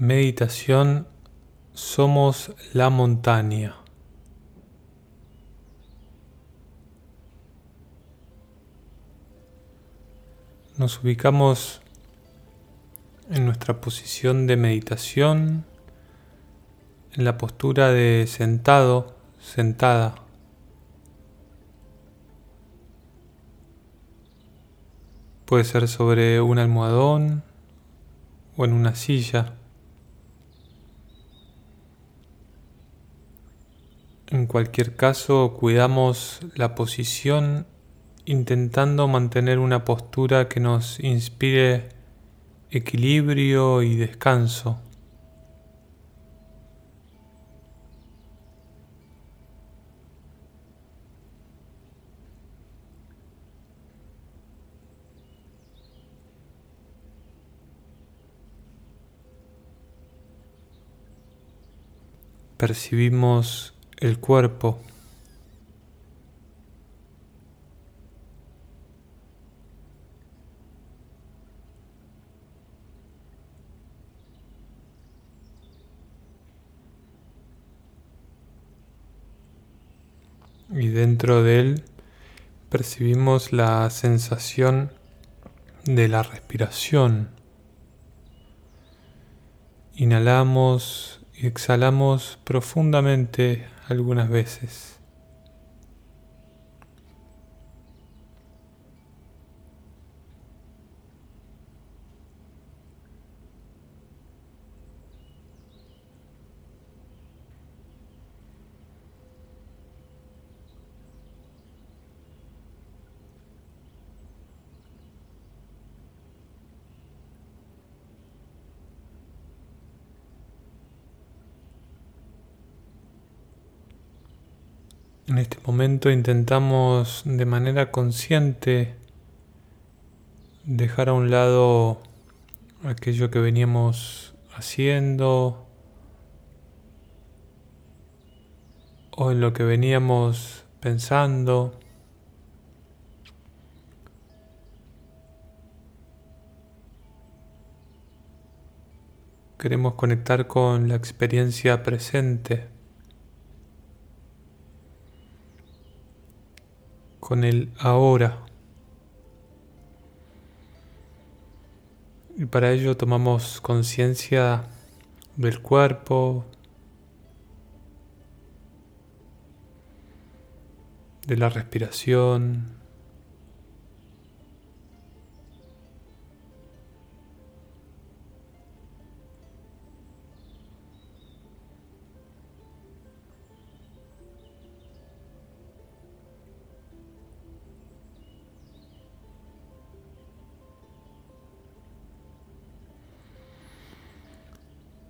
Meditación Somos la montaña. Nos ubicamos en nuestra posición de meditación, en la postura de sentado, sentada. Puede ser sobre un almohadón o en una silla. En cualquier caso, cuidamos la posición intentando mantener una postura que nos inspire equilibrio y descanso. Percibimos el cuerpo. Y dentro de él percibimos la sensación de la respiración. Inhalamos y exhalamos profundamente algunas veces. En este momento intentamos de manera consciente dejar a un lado aquello que veníamos haciendo o en lo que veníamos pensando. Queremos conectar con la experiencia presente. Con el ahora. Y para ello tomamos conciencia del cuerpo, de la respiración,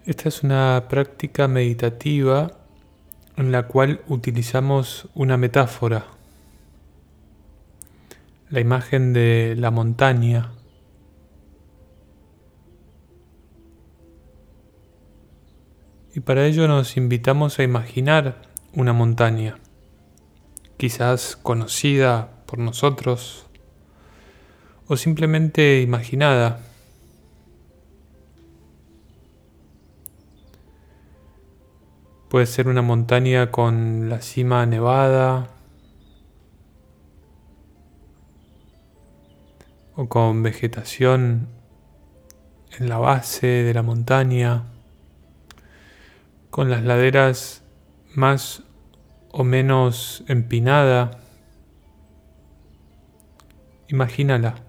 Esta es una práctica meditativa en la cual utilizamos una metáfora, la imagen de la montaña. Y para ello nos invitamos a imaginar una montaña, quizás conocida por nosotros o simplemente imaginada. Puede ser una montaña con la cima nevada o con vegetación en la base de la montaña, con las laderas más o menos empinada. Imagínala.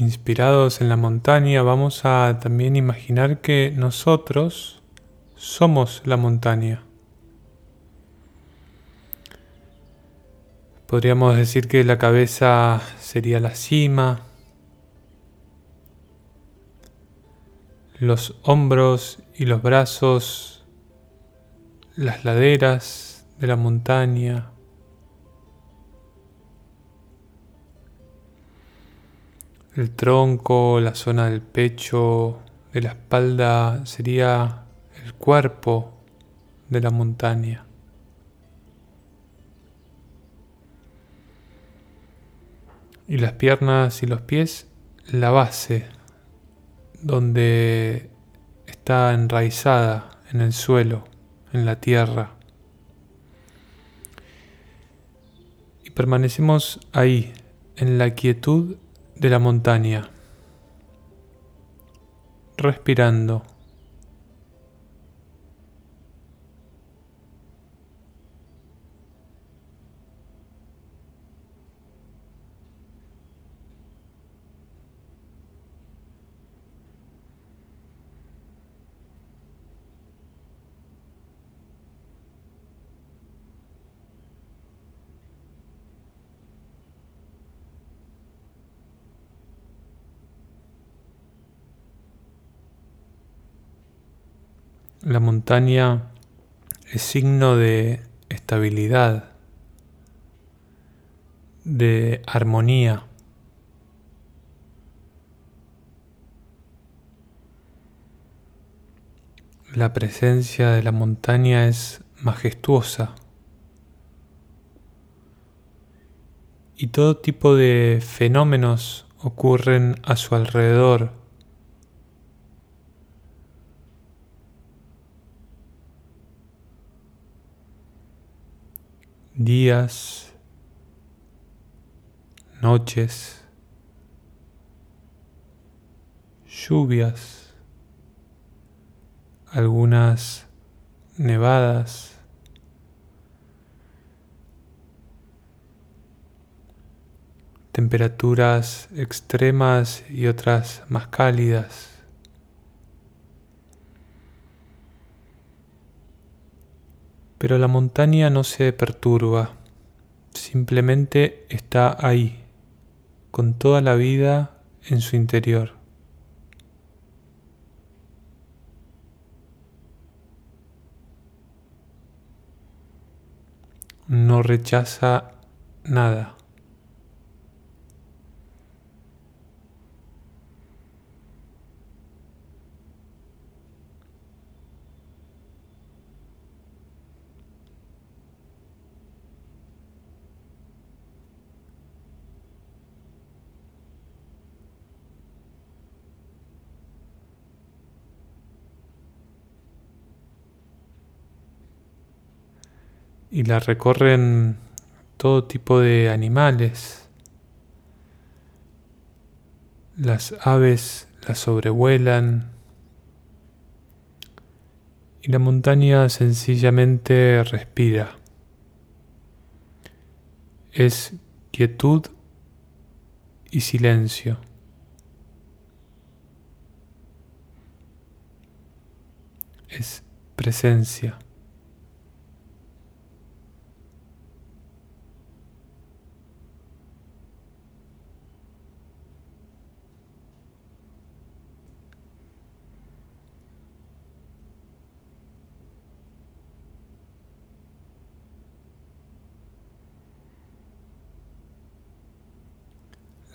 Inspirados en la montaña, vamos a también imaginar que nosotros somos la montaña. Podríamos decir que la cabeza sería la cima, los hombros y los brazos, las laderas de la montaña, El tronco, la zona del pecho, de la espalda sería el cuerpo de la montaña. Y las piernas y los pies, la base, donde está enraizada en el suelo, en la tierra. Y permanecemos ahí, en la quietud de la montaña, respirando. La montaña es signo de estabilidad, de armonía. La presencia de la montaña es majestuosa y todo tipo de fenómenos ocurren a su alrededor días, noches, lluvias, algunas nevadas, temperaturas extremas y otras más cálidas. Pero la montaña no se perturba, simplemente está ahí, con toda la vida en su interior. No rechaza nada. Y la recorren todo tipo de animales. Las aves la sobrevuelan y la montaña sencillamente respira. Es quietud y silencio. Es presencia.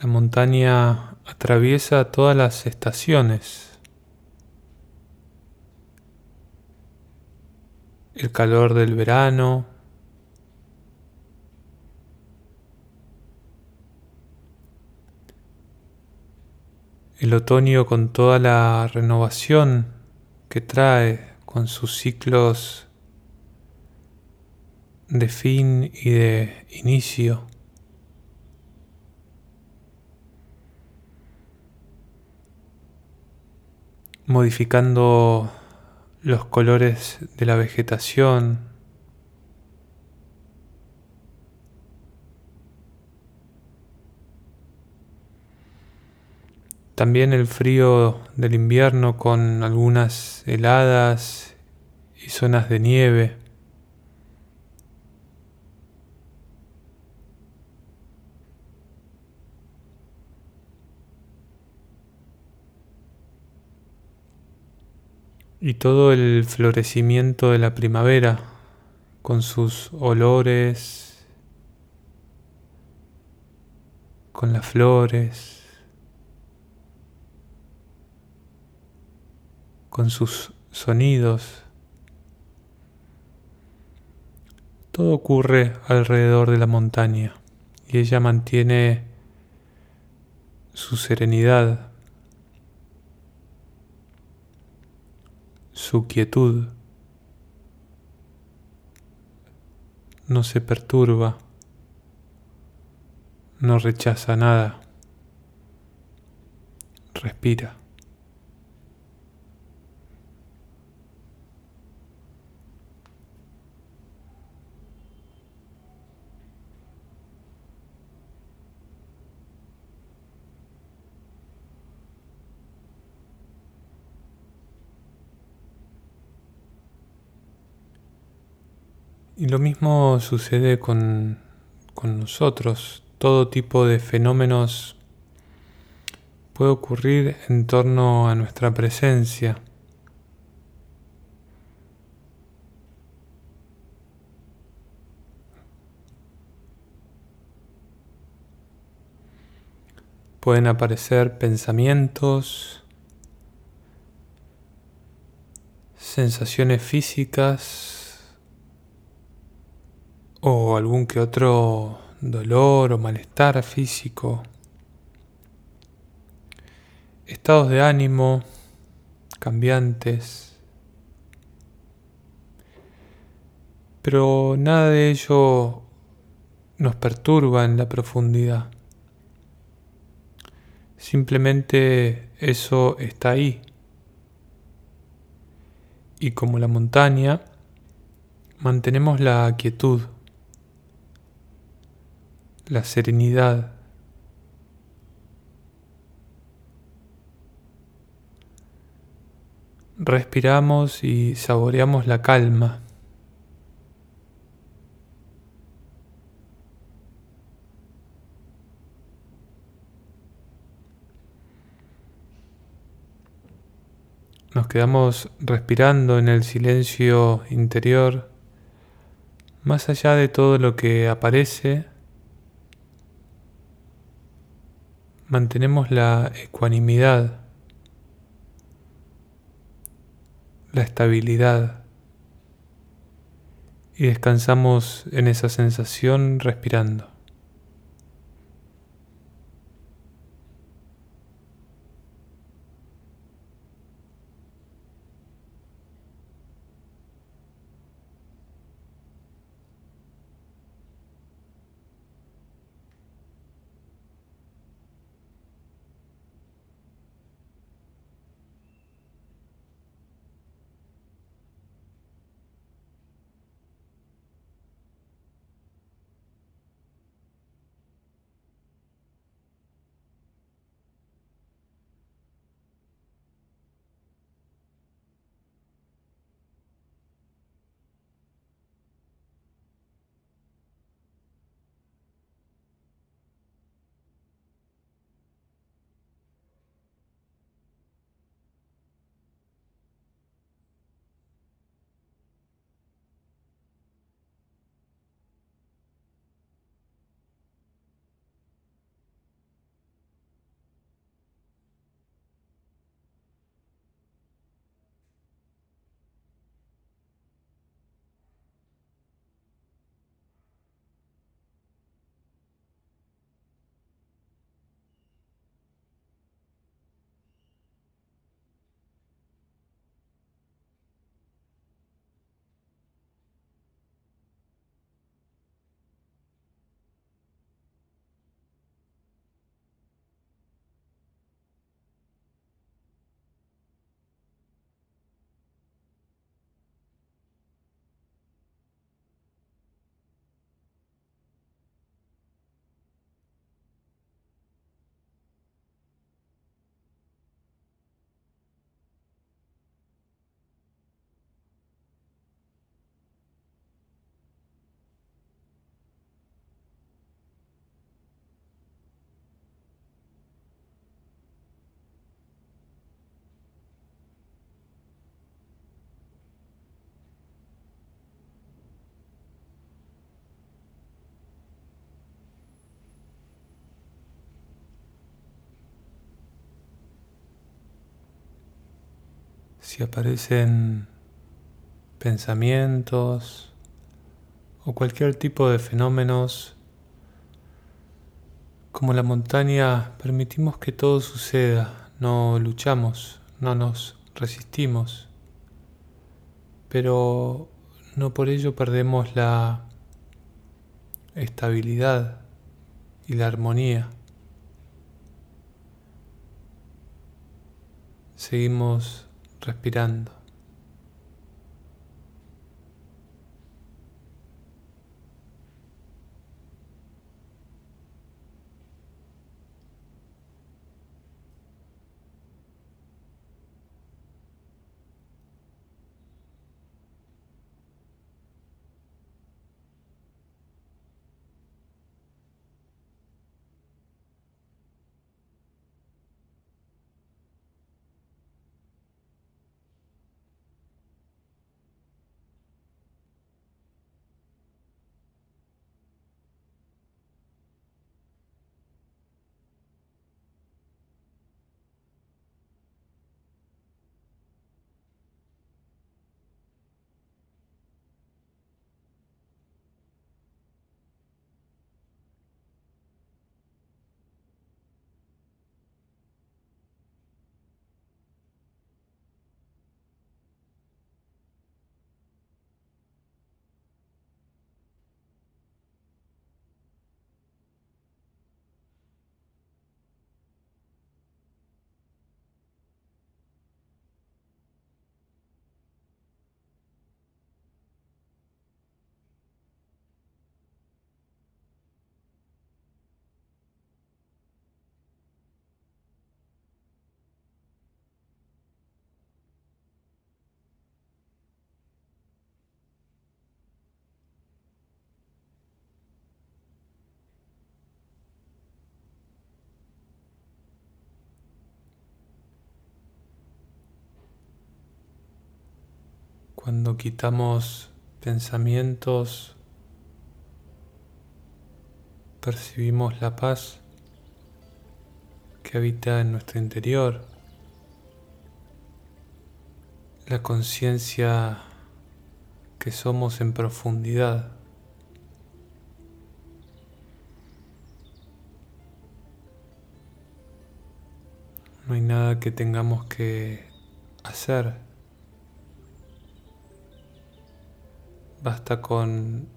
La montaña atraviesa todas las estaciones. El calor del verano, el otoño con toda la renovación que trae con sus ciclos de fin y de inicio. Modificando los colores de la vegetación. También el frío del invierno con algunas heladas y zonas de nieve. y todo el florecimiento de la primavera con sus olores, con las flores, con sus sonidos. Todo ocurre alrededor de la montaña y ella mantiene su serenidad su quietud, no se perturba, no rechaza nada, respira. Y lo mismo sucede con, con nosotros. Todo tipo de fenómenos puede ocurrir en torno a nuestra presencia. Pueden aparecer pensamientos, sensaciones físicas, o algún que otro dolor o malestar físico, estados de ánimo cambiantes, pero nada de ello nos perturba en la profundidad. Simplemente eso está ahí. Y como la montaña, mantenemos la quietud la serenidad. Respiramos y saboreamos la calma. Nos quedamos respirando en el silencio interior, más allá de todo lo que aparece mantenemos la ecuanimidad, la estabilidad y descansamos en esa sensación respirando. Si aparecen pensamientos o cualquier tipo de fenómenos, como la montaña, permitimos que todo suceda, no luchamos, no nos resistimos, pero no por ello perdemos la estabilidad y la armonía. Seguimos respirando. Cuando quitamos pensamientos, percibimos la paz que habita en nuestro interior, la conciencia que somos en profundidad. No hay nada que tengamos que hacer Basta con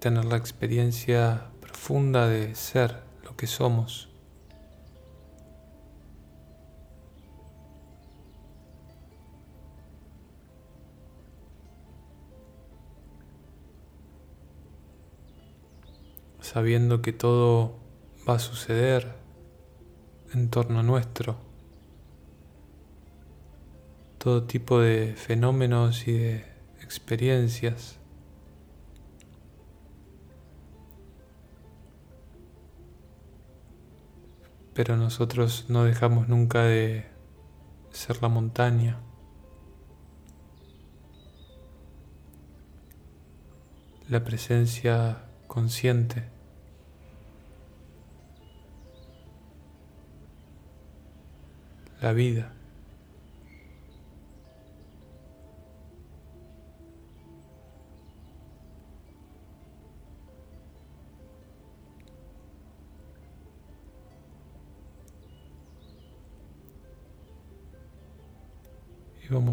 tener la experiencia profunda de ser lo que somos. sabiendo que todo va a suceder en torno a nuestro todo tipo de fenómenos y de experiencias. Pero nosotros no dejamos nunca de ser la montaña. La presencia consciente. La vida.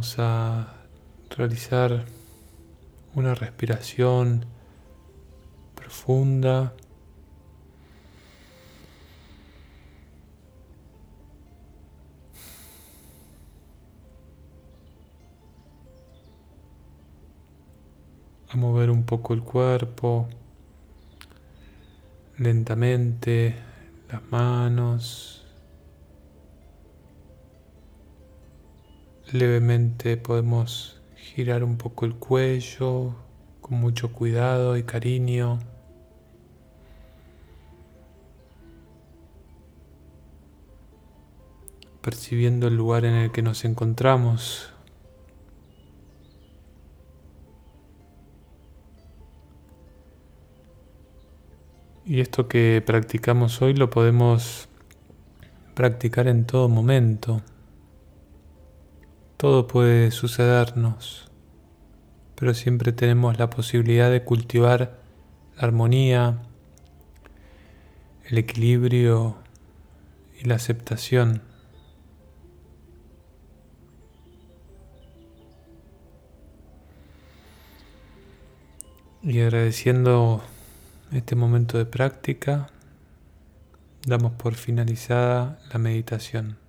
Vamos a realizar una respiración profunda. A mover un poco el cuerpo lentamente, las manos, Levemente podemos girar un poco el cuello con mucho cuidado y cariño. Percibiendo el lugar en el que nos encontramos. Y esto que practicamos hoy lo podemos practicar en todo momento Todo puede sucedernos, pero siempre tenemos la posibilidad de cultivar la armonía, el equilibrio y la aceptación. Y agradeciendo este momento de práctica, damos por finalizada la meditación.